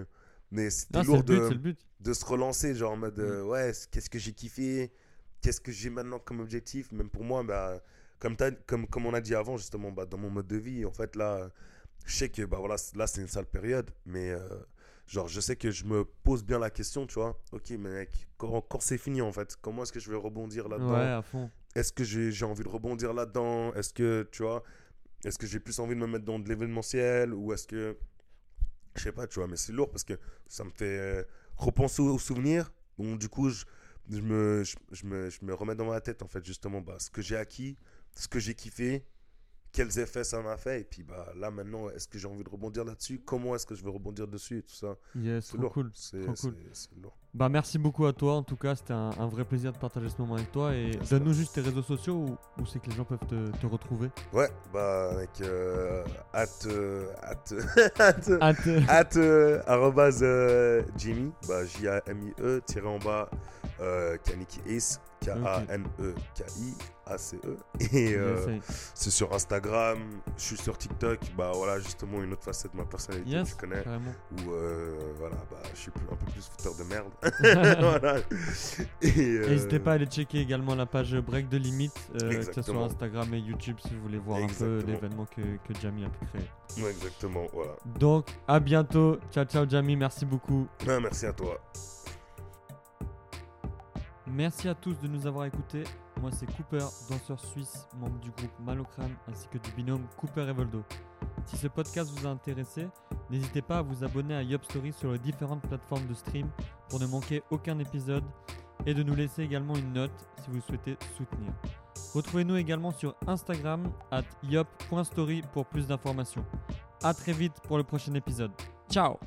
mais c'était lourd but, de de se relancer, genre en mode Mm. ouais, qu'est-ce que j'ai kiffé, qu'est-ce que j'ai maintenant comme objectif, même pour moi, bah, comme, t'as- comme, comme on a dit avant, justement, bah, dans mon mode de vie, en fait, là, je sais que bah, voilà, là, c'est une sale période, mais euh, genre, je sais que je me pose bien la question, tu vois, ok, mec, quand, quand c'est fini, en fait, comment est-ce que je vais rebondir là-dedans? Ouais, à fond. Est-ce que j'ai envie de rebondir là-dedans? Est-ce que, tu vois, est-ce que j'ai plus envie de me mettre dans de l'événementiel? Ou est-ce que. Je sais pas, tu vois, mais c'est lourd parce que ça me fait euh, repenser aux souvenirs. Donc, du coup, je, je, me, je, je me, je me remets dans ma tête, en fait, justement, bah, ce que j'ai acquis, ce que j'ai kiffé, quels effets ça m'a fait. Et puis, bah, là, maintenant, est-ce que j'ai envie de rebondir là-dessus? Comment est-ce que je veux rebondir dessus et tout ça? Yes, C'est lourd. cool. C'est cool. lourd. Bah, merci beaucoup à toi. En tout cas, c'était un, un vrai plaisir de partager ce moment avec toi. Et donne-nous juste tes réseaux sociaux où, où c'est que les gens peuvent te, te retrouver. Ouais, bah, avec. Euh, at, euh, at, at, te- at euh, euh, Jimmy, bah, J-A-M-I-E, tiré en bas, euh, Kaniki Ace, K-A-N-E-K-I, A-C-E. Et euh, c'est sur Instagram, je suis sur TikTok, bah voilà, justement une autre facette de ma personnalité Yes, que je connais, carrément. où euh, voilà, bah, je suis un peu plus fouteur de merde. voilà. Euh, N'hésitez pas à aller checker également la page Break de Limite, euh, que ce soit Exactement. Instagram et YouTube si vous voulez voir un peu l'événement que, que Jamie a pu créer. ouais, exactement, voilà. Donc, à bientôt. Ciao, ciao, Jamie. Merci beaucoup. Ah, merci à toi. Merci à tous de nous avoir écoutés. Moi, c'est Cooper, danseur suisse, membre du groupe Malocrane ainsi que du binôme Cooper et Voldo. Si ce podcast vous a intéressé, n'hésitez pas à vous abonner à Yop Story sur les différentes plateformes de stream pour ne manquer aucun épisode et de nous laisser également une note si vous souhaitez soutenir. Retrouvez-nous également sur Instagram at yop.story pour plus d'informations. A très vite pour le prochain épisode. Ciao